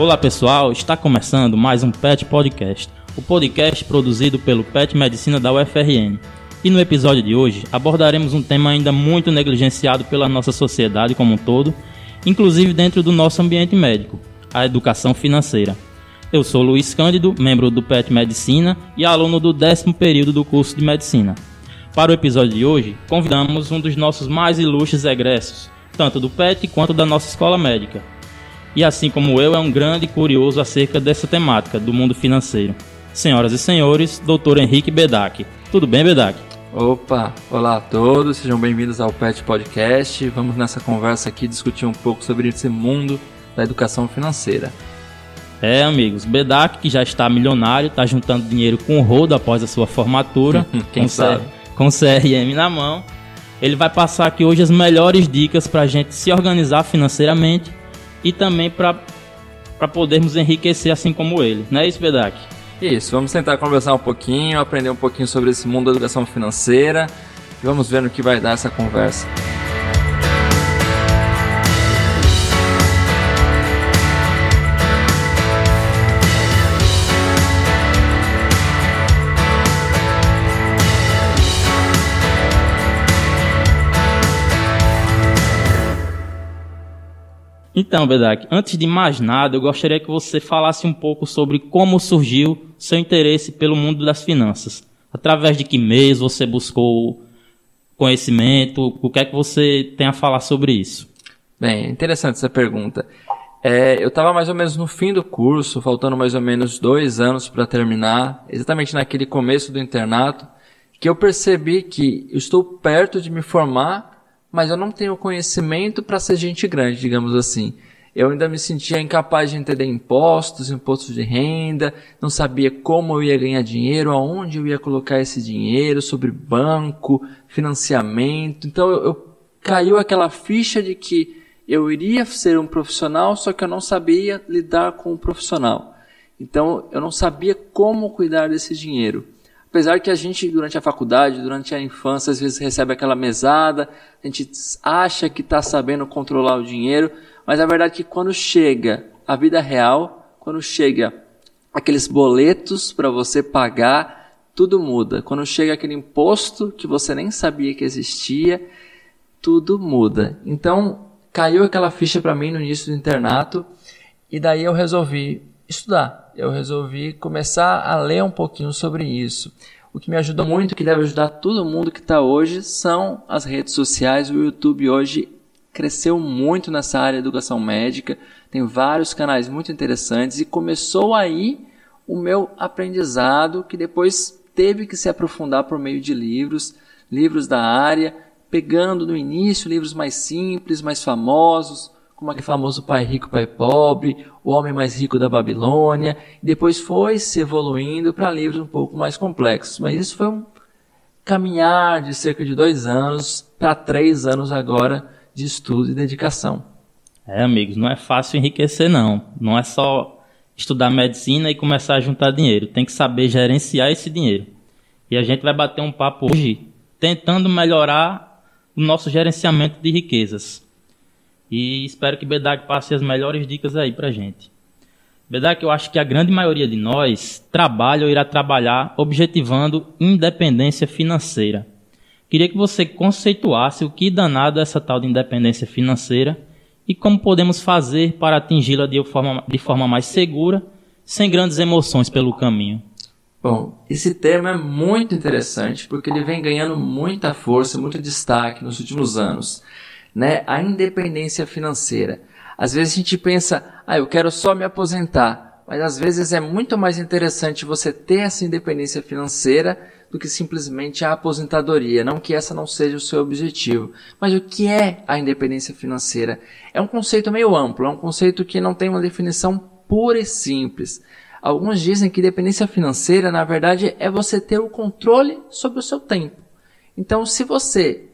Olá pessoal, está começando mais um PET Podcast, o podcast produzido pelo PET Medicina da UFRN. E no episódio de hoje abordaremos um tema ainda muito negligenciado pela nossa sociedade como um todo, inclusive dentro do nosso ambiente médico, a educação financeira. Eu sou Luiz Cândido, membro do PET Medicina e aluno do décimo período do curso de Medicina. Para o episódio de hoje, convidamos um dos nossos mais ilustres egressos, tanto do PET quanto da nossa escola médica, e assim como eu, é um grande curioso acerca dessa temática do mundo financeiro. Senhoras e senhores, Dr. Henrique Bedak. Tudo bem, Bedak? Opa, olá a todos, sejam bem-vindos ao PET Podcast. Vamos nessa conversa aqui discutir um pouco sobre esse mundo da educação financeira. É, amigos, Bedak, que já está milionário, está juntando dinheiro com o rodo após a sua formatura, Quem com, sabe? com CRM na mão. Ele vai passar aqui hoje as melhores dicas para a gente se organizar financeiramente e também para podermos enriquecer assim como ele. Não é isso, Bedak? Isso, vamos tentar conversar um pouquinho, aprender um pouquinho sobre esse mundo da educação financeira e vamos ver no que vai dar essa conversa. Então, Bedak, antes de mais nada, eu gostaria que você falasse um pouco sobre como surgiu seu interesse pelo mundo das finanças. Através de que meios você buscou conhecimento? O que é que você tem a falar sobre isso? Bem, interessante essa pergunta. É, eu estava mais ou menos no fim do curso, faltando mais ou menos dois anos para terminar, exatamente naquele começo do internato, que eu percebi que eu estou perto de me formar mas eu não tenho conhecimento para ser gente grande, digamos assim. Eu ainda me sentia incapaz de entender impostos, impostos de renda, não sabia como eu ia ganhar dinheiro, aonde eu ia colocar esse dinheiro, sobre banco, financiamento. Então eu, eu caiu aquela ficha de que eu iria ser um profissional, só que eu não sabia lidar com o profissional. Então eu não sabia como cuidar desse dinheiro. Apesar que a gente, durante a faculdade, durante a infância, às vezes recebe aquela mesada, a gente acha que está sabendo controlar o dinheiro, mas a verdade é que quando chega a vida real, quando chega aqueles boletos para você pagar, tudo muda. Quando chega aquele imposto que você nem sabia que existia, tudo muda. Então, caiu aquela ficha para mim no início do internato, e daí eu resolvi estudar eu resolvi começar a ler um pouquinho sobre isso. O que me ajudou muito, que deve ajudar todo mundo que está hoje, são as redes sociais. O YouTube hoje cresceu muito nessa área de educação médica, tem vários canais muito interessantes e começou aí o meu aprendizado, que depois teve que se aprofundar por meio de livros, livros da área, pegando no início livros mais simples, mais famosos, como aquele famoso Pai Rico, Pai Pobre, O Homem Mais Rico da Babilônia, e depois foi se evoluindo para livros um pouco mais complexos. Mas isso foi um caminhar de cerca de dois anos para três anos agora de estudo e dedicação. É, amigos, não é fácil enriquecer, não. Não é só estudar medicina e começar a juntar dinheiro. Tem que saber gerenciar esse dinheiro. E a gente vai bater um papo hoje tentando melhorar o nosso gerenciamento de riquezas. E espero que Bedak passe as melhores dicas aí pra gente. Bedak, eu acho que a grande maioria de nós trabalha ou irá trabalhar objetivando independência financeira. Queria que você conceituasse o que danado é essa tal de independência financeira e como podemos fazer para atingi-la de forma, de forma mais segura, sem grandes emoções pelo caminho. Bom, esse termo é muito interessante porque ele vem ganhando muita força, muito destaque nos últimos anos né? A independência financeira. Às vezes a gente pensa, ah, eu quero só me aposentar. Mas às vezes é muito mais interessante você ter essa independência financeira do que simplesmente a aposentadoria. Não que essa não seja o seu objetivo. Mas o que é a independência financeira? É um conceito meio amplo, é um conceito que não tem uma definição pura e simples. Alguns dizem que independência financeira, na verdade, é você ter o controle sobre o seu tempo. Então, se você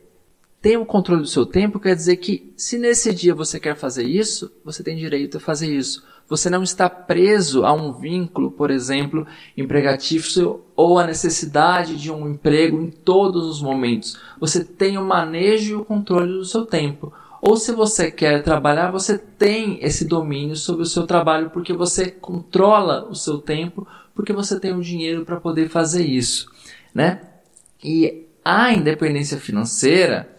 tem o controle do seu tempo quer dizer que se nesse dia você quer fazer isso, você tem direito a fazer isso. Você não está preso a um vínculo, por exemplo, empregatício ou a necessidade de um emprego em todos os momentos. Você tem o manejo e o controle do seu tempo. ou se você quer trabalhar, você tem esse domínio sobre o seu trabalho porque você controla o seu tempo, porque você tem o dinheiro para poder fazer isso, né? E a independência financeira,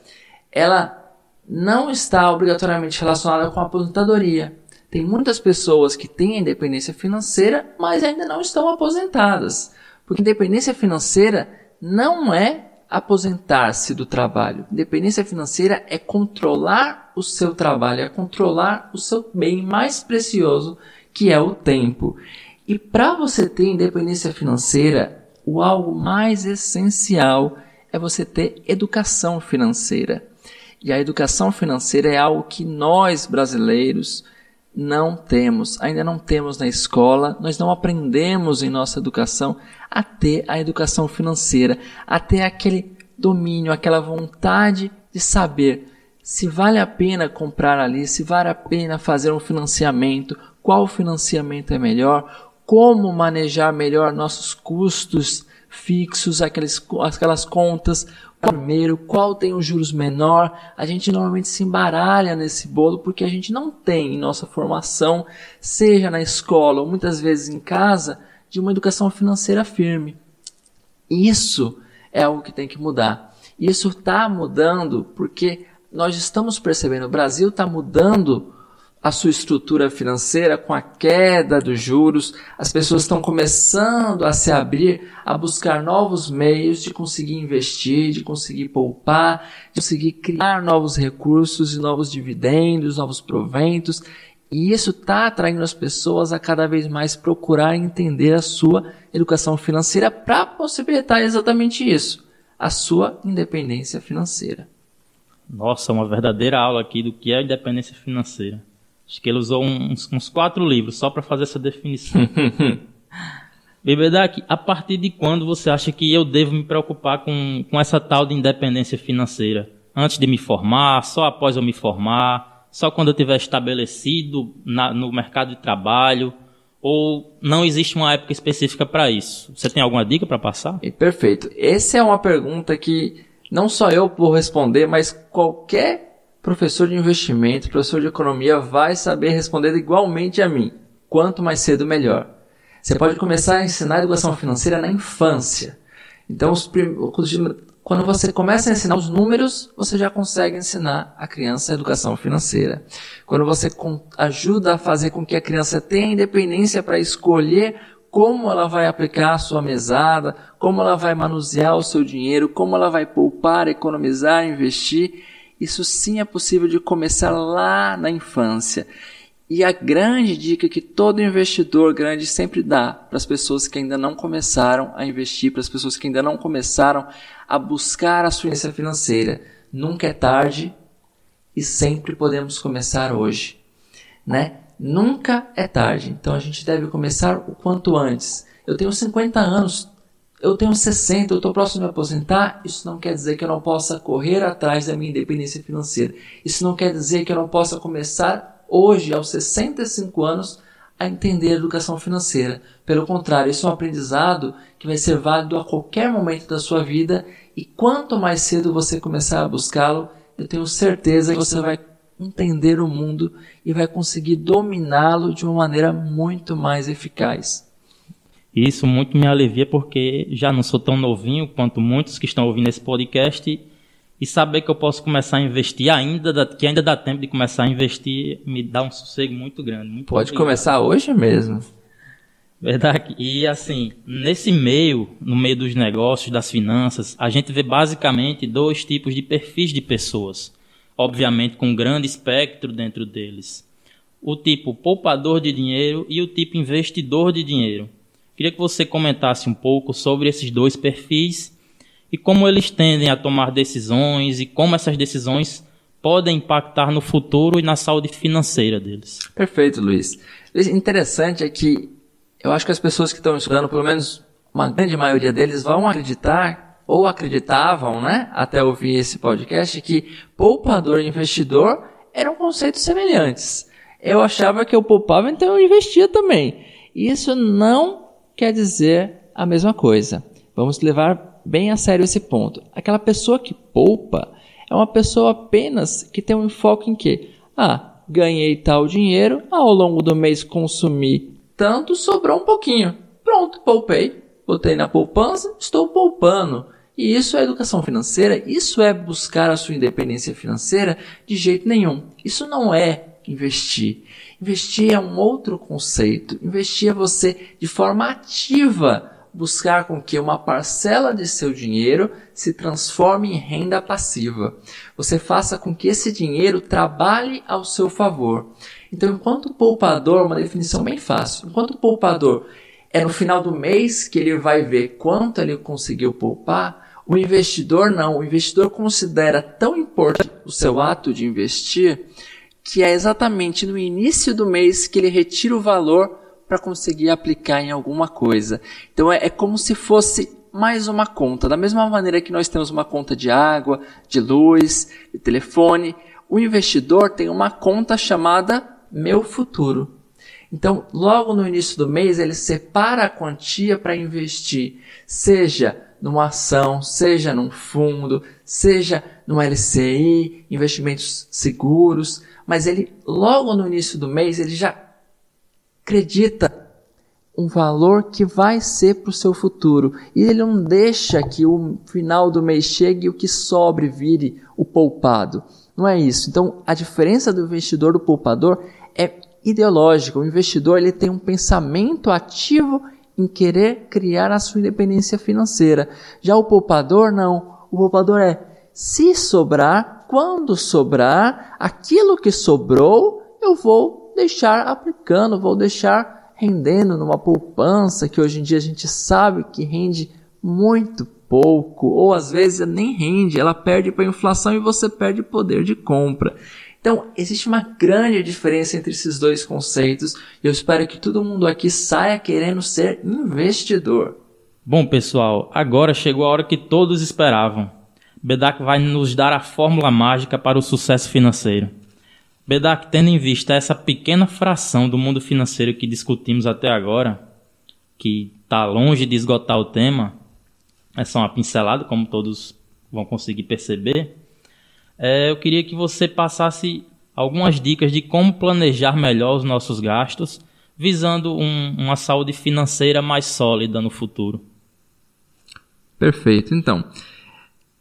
ela não está obrigatoriamente relacionada com a aposentadoria. Tem muitas pessoas que têm independência financeira, mas ainda não estão aposentadas. Porque independência financeira não é aposentar-se do trabalho. Independência financeira é controlar o seu trabalho, é controlar o seu bem mais precioso, que é o tempo. E para você ter independência financeira, o algo mais essencial é você ter educação financeira. E a educação financeira é algo que nós brasileiros não temos, ainda não temos na escola, nós não aprendemos em nossa educação a ter a educação financeira, a ter aquele domínio, aquela vontade de saber se vale a pena comprar ali, se vale a pena fazer um financiamento, qual financiamento é melhor, como manejar melhor nossos custos fixos, aquelas, aquelas contas, primeiro, qual tem os juros menor. A gente normalmente se embaralha nesse bolo porque a gente não tem em nossa formação, seja na escola ou muitas vezes em casa, de uma educação financeira firme. Isso é algo que tem que mudar. Isso está mudando porque nós estamos percebendo, o Brasil está mudando a sua estrutura financeira com a queda dos juros, as pessoas estão começando a se abrir a buscar novos meios de conseguir investir, de conseguir poupar, de conseguir criar novos recursos e novos dividendos, novos proventos. E isso está atraindo as pessoas a cada vez mais procurar entender a sua educação financeira para possibilitar exatamente isso, a sua independência financeira. Nossa, uma verdadeira aula aqui do que é independência financeira. Acho que ele usou uns, uns quatro livros só para fazer essa definição. Bebedak, a partir de quando você acha que eu devo me preocupar com, com essa tal de independência financeira? Antes de me formar, só após eu me formar, só quando eu tiver estabelecido na, no mercado de trabalho? Ou não existe uma época específica para isso? Você tem alguma dica para passar? Perfeito. Essa é uma pergunta que não só eu vou responder, mas qualquer professor de investimento, professor de economia vai saber responder igualmente a mim. Quanto mais cedo, melhor. Você pode começar a ensinar educação financeira na infância. Então, quando você começa a ensinar os números, você já consegue ensinar a criança a educação financeira. Quando você ajuda a fazer com que a criança tenha independência para escolher como ela vai aplicar a sua mesada, como ela vai manusear o seu dinheiro, como ela vai poupar, economizar, investir, isso sim é possível de começar lá na infância. E a grande dica que todo investidor grande sempre dá para as pessoas que ainda não começaram a investir, para as pessoas que ainda não começaram a buscar a sua financeira, nunca é tarde e sempre podemos começar hoje, né? Nunca é tarde. Então a gente deve começar o quanto antes. Eu tenho 50 anos, eu tenho 60, eu estou próximo de me aposentar, isso não quer dizer que eu não possa correr atrás da minha independência financeira. Isso não quer dizer que eu não possa começar hoje, aos 65 anos, a entender a educação financeira. Pelo contrário, isso é um aprendizado que vai ser válido a qualquer momento da sua vida e quanto mais cedo você começar a buscá-lo, eu tenho certeza que você vai entender o mundo e vai conseguir dominá-lo de uma maneira muito mais eficaz. E isso muito me alivia porque já não sou tão novinho quanto muitos que estão ouvindo esse podcast e saber que eu posso começar a investir ainda, que ainda dá tempo de começar a investir, me dá um sossego muito grande. Muito Pode começar hoje mesmo. Verdade. E assim, nesse meio, no meio dos negócios, das finanças, a gente vê basicamente dois tipos de perfis de pessoas. Obviamente com um grande espectro dentro deles. O tipo poupador de dinheiro e o tipo investidor de dinheiro. Queria que você comentasse um pouco sobre esses dois perfis e como eles tendem a tomar decisões e como essas decisões podem impactar no futuro e na saúde financeira deles. Perfeito, Luiz. O interessante é que eu acho que as pessoas que estão estudando, pelo menos uma grande maioria deles, vão acreditar ou acreditavam, né, até ouvir esse podcast, que poupador e investidor eram conceitos semelhantes. Eu achava que eu poupava, então eu investia também. Isso não quer dizer a mesma coisa. Vamos levar bem a sério esse ponto. Aquela pessoa que poupa, É uma pessoa apenas que tem um enfoque em que, ah, ganhei tal dinheiro, ao longo do mês consumi tanto, sobrou um pouquinho. Pronto, poupei, botei na poupança, estou poupando. E isso é educação financeira, isso é buscar a sua independência financeira de jeito nenhum. Isso não é investir. Investir é um outro conceito. Investir é você, de forma ativa, buscar com que uma parcela de seu dinheiro se transforme em renda passiva. Você faça com que esse dinheiro trabalhe ao seu favor. Então, enquanto poupador, uma definição bem fácil. Enquanto poupador é no final do mês que ele vai ver quanto ele conseguiu poupar, o investidor não. O investidor considera tão importante o seu ato de investir que é exatamente no início do mês que ele retira o valor para conseguir aplicar em alguma coisa. Então é, é como se fosse mais uma conta. Da mesma maneira que nós temos uma conta de água, de luz, de telefone, o investidor tem uma conta chamada Meu Futuro. Então, logo no início do mês, ele separa a quantia para investir, seja numa ação, seja num fundo, seja no LCI, investimentos seguros, mas ele logo no início do mês ele já acredita um valor que vai ser para o seu futuro e ele não deixa que o final do mês chegue e o que sobre vire o poupado. Não é isso. Então, a diferença do investidor do poupador é ideológica. O investidor ele tem um pensamento ativo em querer criar a sua independência financeira. Já o poupador não. O poupador é se sobrar, quando sobrar, aquilo que sobrou, eu vou deixar aplicando, vou deixar rendendo numa poupança que hoje em dia a gente sabe que rende muito pouco, ou às vezes nem rende, ela perde para a inflação e você perde poder de compra. Então, existe uma grande diferença entre esses dois conceitos e eu espero que todo mundo aqui saia querendo ser investidor. Bom, pessoal, agora chegou a hora que todos esperavam. Bedak vai nos dar a fórmula mágica para o sucesso financeiro. Bedak, tendo em vista essa pequena fração do mundo financeiro que discutimos até agora, que está longe de esgotar o tema, é só uma pincelada, como todos vão conseguir perceber, é, eu queria que você passasse algumas dicas de como planejar melhor os nossos gastos, visando um, uma saúde financeira mais sólida no futuro. Perfeito. Então,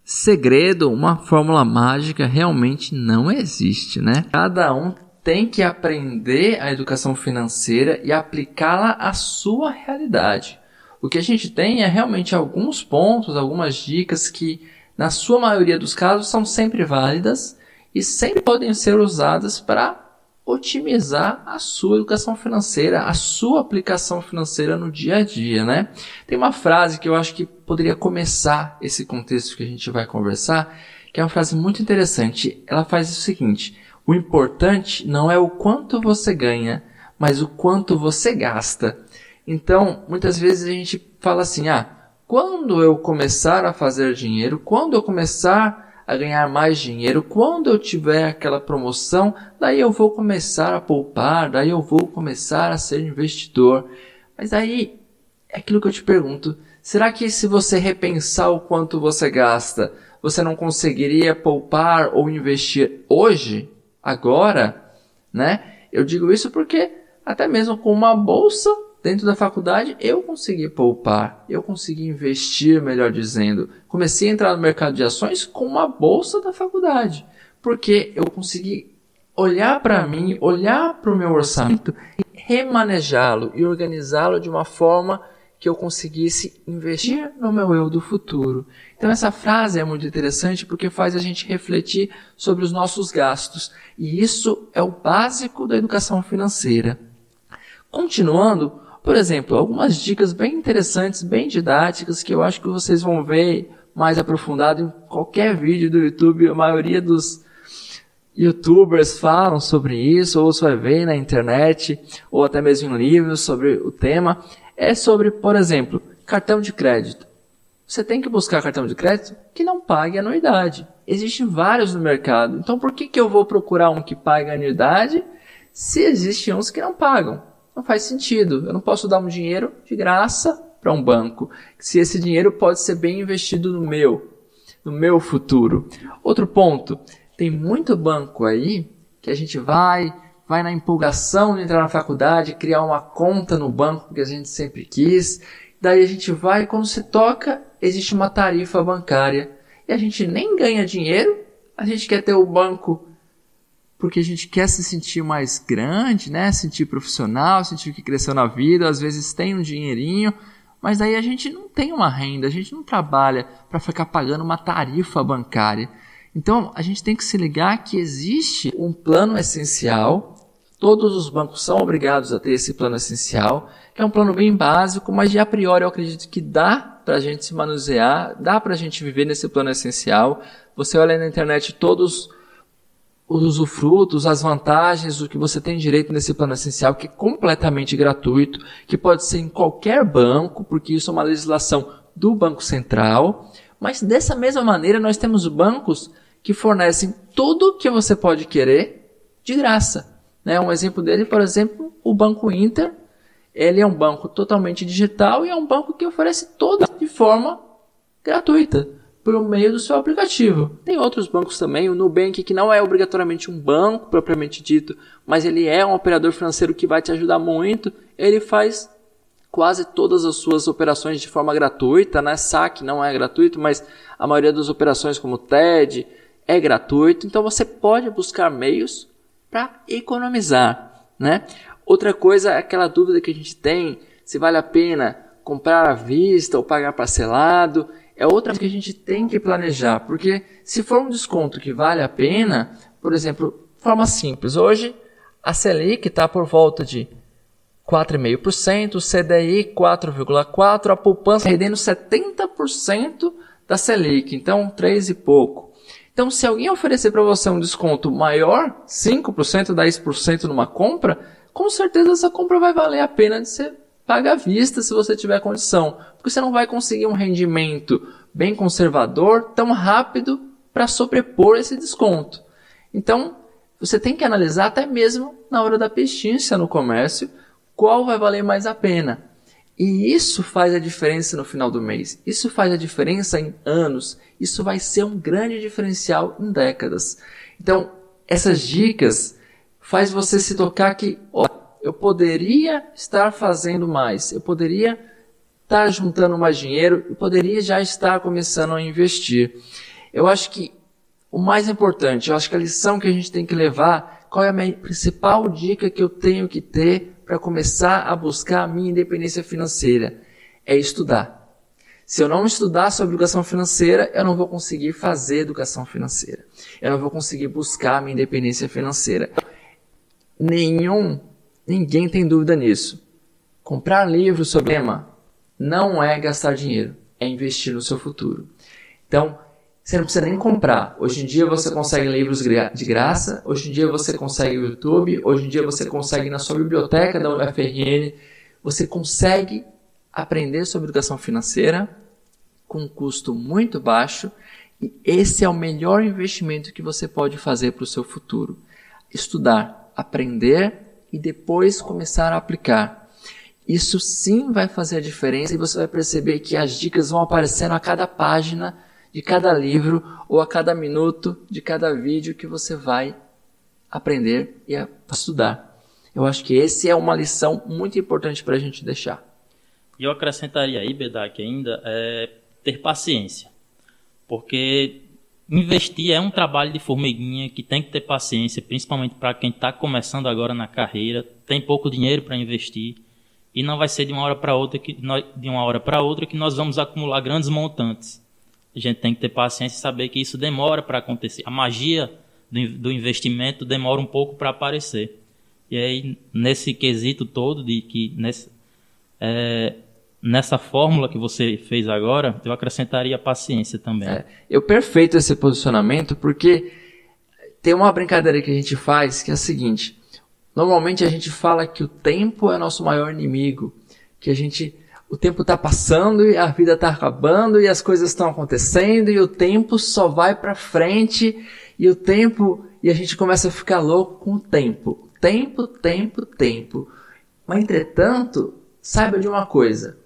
segredo, uma fórmula mágica realmente não existe, né? Cada um tem que aprender a educação financeira e aplicá-la à sua realidade. O que a gente tem é realmente alguns pontos, algumas dicas que, na sua maioria dos casos, são sempre válidas e sempre podem ser usadas para otimizar a sua educação financeira, a sua aplicação financeira no dia a dia, né? Tem uma frase que eu acho que poderia começar esse contexto que a gente vai conversar, que é uma frase muito interessante. Ela faz o seguinte: o importante não é o quanto você ganha, mas o quanto você gasta. Então, muitas vezes a gente fala assim: ah, quando eu começar a fazer dinheiro, quando eu começar a ganhar mais dinheiro. Quando eu tiver aquela promoção, daí eu vou começar a poupar, daí eu vou começar a ser investidor. Mas aí é aquilo que eu te pergunto: será que se você repensar o quanto você gasta, você não conseguiria poupar ou investir hoje, agora, né? Eu digo isso porque até mesmo com uma bolsa Dentro da faculdade, eu consegui poupar, eu consegui investir, melhor dizendo. Comecei a entrar no mercado de ações com uma bolsa da faculdade, porque eu consegui olhar para mim, olhar para o meu orçamento, remanejá-lo e organizá-lo de uma forma que eu conseguisse investir no meu eu do futuro. Então essa frase é muito interessante porque faz a gente refletir sobre os nossos gastos, e isso é o básico da educação financeira. Continuando, por exemplo, algumas dicas bem interessantes, bem didáticas, que eu acho que vocês vão ver mais aprofundado em qualquer vídeo do YouTube. A maioria dos youtubers falam sobre isso, ou você vai ver na internet, ou até mesmo em livros sobre o tema. É sobre, por exemplo, cartão de crédito. Você tem que buscar cartão de crédito que não pague anuidade. Existem vários no mercado. Então por que, que eu vou procurar um que paga anuidade se existem uns que não pagam? Não faz sentido. Eu não posso dar um dinheiro de graça para um banco, se esse dinheiro pode ser bem investido no meu. no meu futuro. Outro ponto, tem muito banco aí que a gente vai, vai na empolgação de entrar na faculdade, criar uma conta no banco que a gente sempre quis. Daí a gente vai, quando se toca, existe uma tarifa bancária e a gente nem ganha dinheiro, a gente quer ter o banco porque a gente quer se sentir mais grande, né? Sentir profissional, sentir que cresceu na vida, às vezes tem um dinheirinho, mas daí a gente não tem uma renda, a gente não trabalha para ficar pagando uma tarifa bancária. Então a gente tem que se ligar que existe um plano essencial. Todos os bancos são obrigados a ter esse plano essencial, que é um plano bem básico, mas de a priori eu acredito que dá para a gente se manusear, dá para a gente viver nesse plano essencial. Você olha na internet todos os usufrutos, as vantagens, o que você tem direito nesse plano essencial, que é completamente gratuito, que pode ser em qualquer banco, porque isso é uma legislação do Banco Central. Mas dessa mesma maneira, nós temos bancos que fornecem tudo o que você pode querer de graça. Né? Um exemplo dele, por exemplo, o Banco Inter. Ele é um banco totalmente digital e é um banco que oferece toda de forma gratuita por meio do seu aplicativo. Tem outros bancos também, o Nubank, que não é obrigatoriamente um banco propriamente dito, mas ele é um operador financeiro que vai te ajudar muito. Ele faz quase todas as suas operações de forma gratuita, né? Saque não é gratuito, mas a maioria das operações como TED é gratuito. Então você pode buscar meios para economizar, né? Outra coisa é aquela dúvida que a gente tem se vale a pena comprar à vista ou pagar parcelado é outra que a gente tem que planejar, porque se for um desconto que vale a pena, por exemplo, forma simples, hoje a Selic está por volta de 4,5%, o CDI 4,4%, a poupança rendendo 70% da Selic, então 3 e pouco. Então, se alguém oferecer para você um desconto maior, 5%, 10% numa compra, com certeza essa compra vai valer a pena de ser paga à vista se você tiver condição, porque você não vai conseguir um rendimento bem conservador tão rápido para sobrepor esse desconto. Então, você tem que analisar até mesmo na hora da pesquisa no comércio qual vai valer mais a pena. E isso faz a diferença no final do mês. Isso faz a diferença em anos. Isso vai ser um grande diferencial em décadas. Então, essas dicas faz você se tocar que, ó, eu poderia estar fazendo mais, eu poderia estar juntando mais dinheiro, eu poderia já estar começando a investir. Eu acho que o mais importante, eu acho que a lição que a gente tem que levar, qual é a minha principal dica que eu tenho que ter para começar a buscar a minha independência financeira? É estudar. Se eu não estudar sobre educação financeira, eu não vou conseguir fazer educação financeira. Eu não vou conseguir buscar a minha independência financeira. Nenhum Ninguém tem dúvida nisso. Comprar livros sobre tema não é gastar dinheiro, é investir no seu futuro. Então, você não precisa nem comprar. Hoje em dia você consegue livros de graça, hoje em dia você consegue o YouTube, hoje em dia você consegue na sua biblioteca da UFRN, você consegue aprender sobre educação financeira com um custo muito baixo e esse é o melhor investimento que você pode fazer para o seu futuro. Estudar, aprender e depois começar a aplicar. Isso sim vai fazer a diferença e você vai perceber que as dicas vão aparecendo a cada página de cada livro ou a cada minuto de cada vídeo que você vai aprender e estudar. Eu acho que esse é uma lição muito importante para a gente deixar. E eu acrescentaria aí, Bedak, ainda, é ter paciência. Porque investir é um trabalho de formiguinha que tem que ter paciência, principalmente para quem está começando agora na carreira, tem pouco dinheiro para investir e não vai ser de uma hora para outra que nós, de uma hora para outra que nós vamos acumular grandes montantes. A gente tem que ter paciência e saber que isso demora para acontecer. A magia do, do investimento demora um pouco para aparecer. E aí nesse quesito todo de que nesse, é, nessa fórmula que você fez agora, eu acrescentaria paciência também. É, eu perfeito esse posicionamento porque tem uma brincadeira que a gente faz que é a seguinte: normalmente a gente fala que o tempo é nosso maior inimigo, que a gente o tempo está passando e a vida está acabando e as coisas estão acontecendo e o tempo só vai para frente e o tempo e a gente começa a ficar louco com o tempo, tempo, tempo, tempo. Mas entretanto, saiba de uma coisa: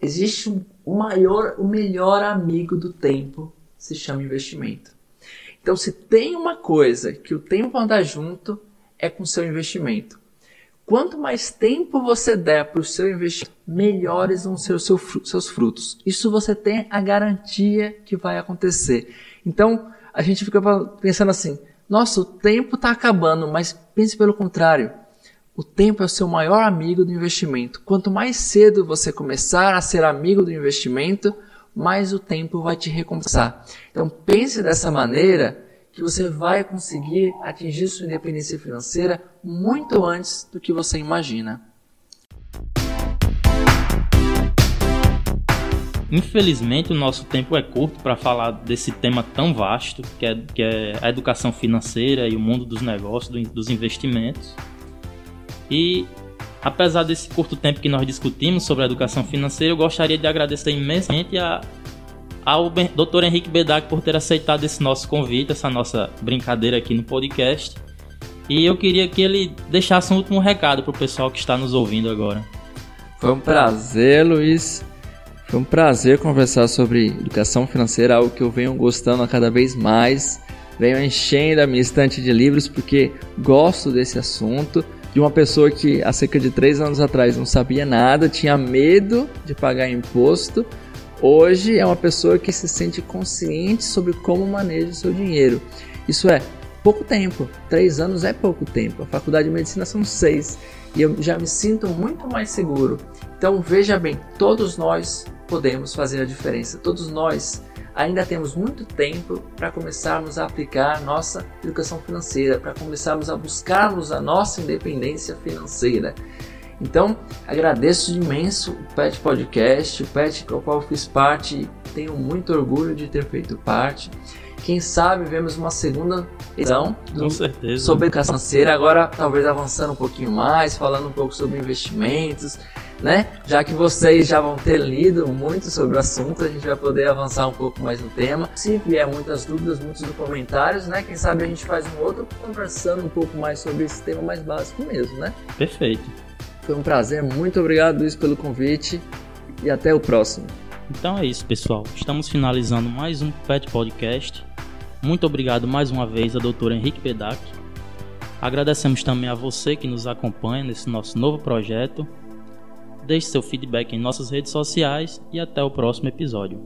existe o maior, o melhor amigo do tempo se chama investimento. Então, se tem uma coisa que o tempo anda junto, é com seu investimento. Quanto mais tempo você der para o seu investimento, melhores vão ser os seus frutos. Isso você tem a garantia que vai acontecer. Então, a gente fica pensando assim: nossa, o tempo está acabando, mas pense pelo contrário. O tempo é o seu maior amigo do investimento. Quanto mais cedo você começar a ser amigo do investimento, mais o tempo vai te recompensar. Então pense dessa maneira que você vai conseguir atingir sua independência financeira muito antes do que você imagina. Infelizmente, o nosso tempo é curto para falar desse tema tão vasto que é, que é, a educação financeira e o mundo dos negócios, dos investimentos. E apesar desse curto tempo que nós discutimos sobre a educação financeira, eu gostaria de agradecer imensamente a, ao Dr. Henrique Bedak por ter aceitado esse nosso convite, essa nossa brincadeira aqui no podcast. E eu queria que ele deixasse um último recado para o pessoal que está nos ouvindo agora. Foi um prazer, Luiz. Foi um prazer conversar sobre educação financeira, algo que eu venho gostando a cada vez mais. Venho enchendo a minha estante de livros porque gosto desse assunto. De uma pessoa que há cerca de três anos atrás não sabia nada, tinha medo de pagar imposto Hoje é uma pessoa que se sente consciente sobre como maneja o seu dinheiro. Isso é pouco tempo. Três anos é pouco tempo. A faculdade de medicina são seis. E eu já me sinto muito mais seguro. Então veja bem, todos nós podemos fazer a diferença. Todos nós ainda temos muito tempo para começarmos a aplicar nossa educação financeira, para começarmos a buscarmos a nossa independência financeira. Então, agradeço imenso o PET Podcast, o PET com o qual fiz parte, tenho muito orgulho de ter feito parte. Quem sabe vemos uma segunda edição do, sobre educação financeira, agora talvez avançando um pouquinho mais, falando um pouco sobre investimentos, né? Já que vocês já vão ter lido muito sobre o assunto, a gente vai poder avançar um pouco mais no tema. Se vier muitas dúvidas, muitos comentários, né? Quem sabe a gente faz um outro conversando um pouco mais sobre esse tema mais básico mesmo, né? Perfeito. Foi um prazer, muito obrigado Luiz pelo convite e até o próximo. Então é isso, pessoal. Estamos finalizando mais um PET Podcast. Muito obrigado mais uma vez a doutora Henrique Pedac. Agradecemos também a você que nos acompanha nesse nosso novo projeto. Deixe seu feedback em nossas redes sociais e até o próximo episódio.